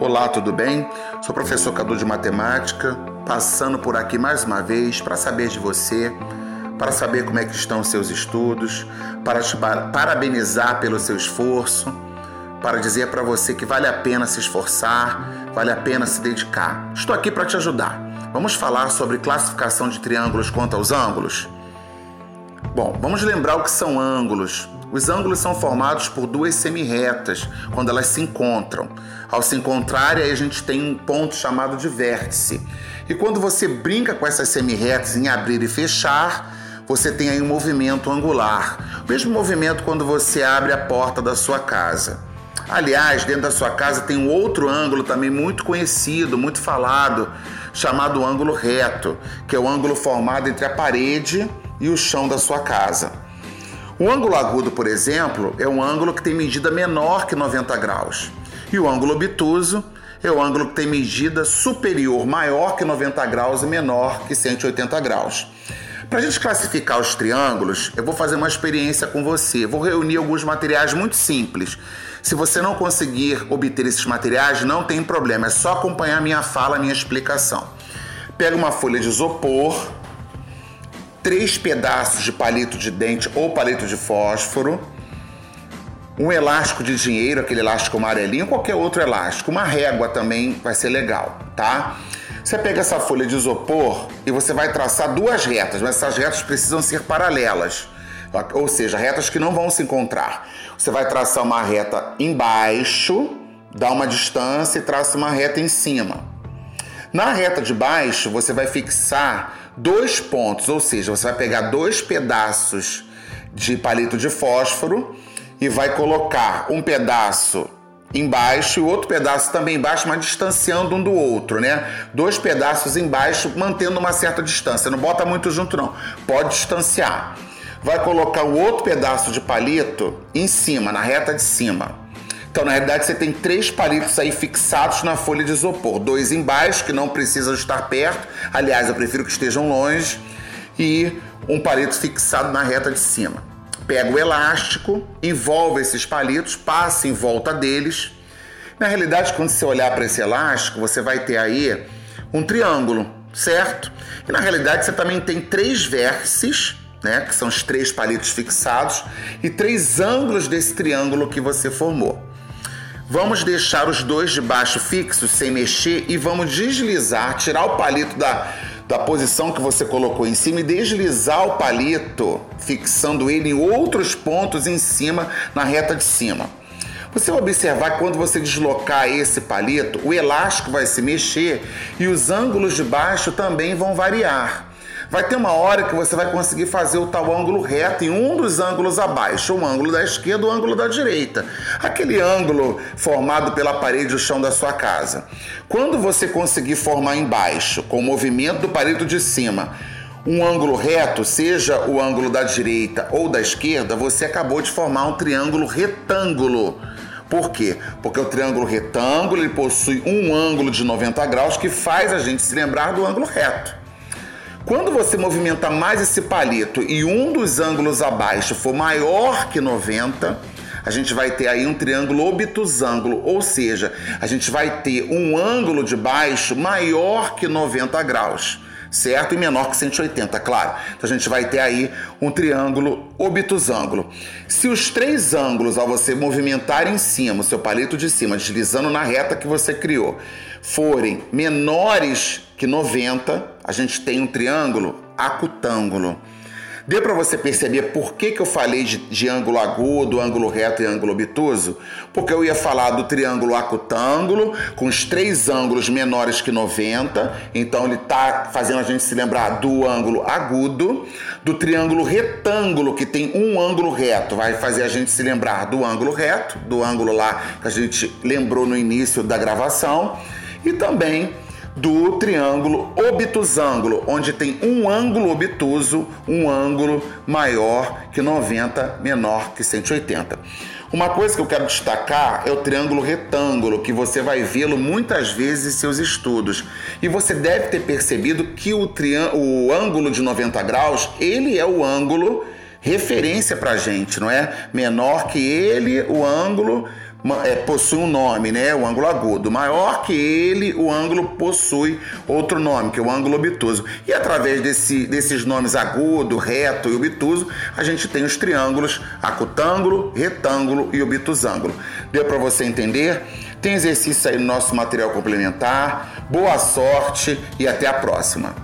Olá, tudo bem? Sou professor Cadu de Matemática, passando por aqui mais uma vez para saber de você, para saber como é que estão os seus estudos, para te parabenizar pelo seu esforço, para dizer para você que vale a pena se esforçar, vale a pena se dedicar. Estou aqui para te ajudar. Vamos falar sobre classificação de triângulos quanto aos ângulos? Bom, vamos lembrar o que são ângulos. Os ângulos são formados por duas semirretas quando elas se encontram. Ao se encontrarem, a gente tem um ponto chamado de vértice. E quando você brinca com essas semirretas em abrir e fechar, você tem aí um movimento angular. O mesmo movimento quando você abre a porta da sua casa. Aliás, dentro da sua casa tem um outro ângulo também muito conhecido, muito falado, chamado ângulo reto, que é o ângulo formado entre a parede e o chão da sua casa. O ângulo agudo, por exemplo, é um ângulo que tem medida menor que 90 graus. E o ângulo obtuso é o ângulo que tem medida superior, maior que 90 graus e menor que 180 graus. Para a gente classificar os triângulos, eu vou fazer uma experiência com você. Vou reunir alguns materiais muito simples. Se você não conseguir obter esses materiais, não tem problema, é só acompanhar minha fala, minha explicação. Pega uma folha de isopor, três pedaços de palito de dente ou palito de fósforo, um elástico de dinheiro, aquele elástico amarelinho, qualquer outro elástico, uma régua também vai ser legal, tá? Você pega essa folha de isopor e você vai traçar duas retas, mas essas retas precisam ser paralelas, ou seja, retas que não vão se encontrar. Você vai traçar uma reta embaixo, dá uma distância e traça uma reta em cima. Na reta de baixo, você vai fixar dois pontos, ou seja, você vai pegar dois pedaços de palito de fósforo e vai colocar um pedaço embaixo e outro pedaço também embaixo, mas distanciando um do outro, né? Dois pedaços embaixo, mantendo uma certa distância. Não bota muito junto, não. Pode distanciar. Vai colocar o outro pedaço de palito em cima, na reta de cima. Então, na realidade, você tem três palitos aí fixados na folha de isopor. Dois embaixo, que não precisam estar perto. Aliás, eu prefiro que estejam longe. E um palito fixado na reta de cima. Pega o elástico, envolve esses palitos, passa em volta deles. Na realidade, quando você olhar para esse elástico, você vai ter aí um triângulo, certo? E na realidade, você também tem três vértices né, que são os três palitos fixados, e três ângulos desse triângulo que você formou. Vamos deixar os dois de baixo fixos sem mexer e vamos deslizar, tirar o palito da, da posição que você colocou em cima e deslizar o palito, fixando ele em outros pontos em cima, na reta de cima. Você vai observar que quando você deslocar esse palito, o elástico vai se mexer e os ângulos de baixo também vão variar. Vai ter uma hora que você vai conseguir fazer o tal ângulo reto em um dos ângulos abaixo, o ângulo da esquerda ou o ângulo da direita. Aquele ângulo formado pela parede e o chão da sua casa. Quando você conseguir formar embaixo, com o movimento do palito de cima, um ângulo reto, seja o ângulo da direita ou da esquerda, você acabou de formar um triângulo retângulo. Por quê? Porque o triângulo retângulo ele possui um ângulo de 90 graus que faz a gente se lembrar do ângulo reto. Quando você movimenta mais esse palito e um dos ângulos abaixo for maior que 90, a gente vai ter aí um triângulo obtusângulo, ou seja, a gente vai ter um ângulo de baixo maior que 90 graus, certo? E menor que 180, claro. Então a gente vai ter aí um triângulo obtusângulo. Se os três ângulos, ao você movimentar em cima, o seu palito de cima, deslizando na reta que você criou, forem menores que 90, a gente tem um triângulo acutângulo. Deu para você perceber por que, que eu falei de, de, ângulo agudo, ângulo reto e ângulo obtuso? Porque eu ia falar do triângulo acutângulo, com os três ângulos menores que 90, então ele está fazendo a gente se lembrar do ângulo agudo, do triângulo retângulo, que tem um ângulo reto, vai fazer a gente se lembrar do ângulo reto, do ângulo lá que a gente lembrou no início da gravação, e também do triângulo obtusângulo, onde tem um ângulo obtuso, um ângulo maior que 90, menor que 180. Uma coisa que eu quero destacar é o triângulo retângulo, que você vai vê-lo muitas vezes em seus estudos. E você deve ter percebido que o, o ângulo de 90 graus, ele é o ângulo referência para a gente, não é? Menor que ele, o ângulo é, possui um nome, né? O ângulo agudo. Maior que ele, o ângulo possui outro nome, que é o ângulo obtuso. E através desse, desses nomes agudo, reto e obtuso, a gente tem os triângulos acutângulo, retângulo e obtusângulo. Deu para você entender? Tem exercício aí no nosso material complementar. Boa sorte e até a próxima.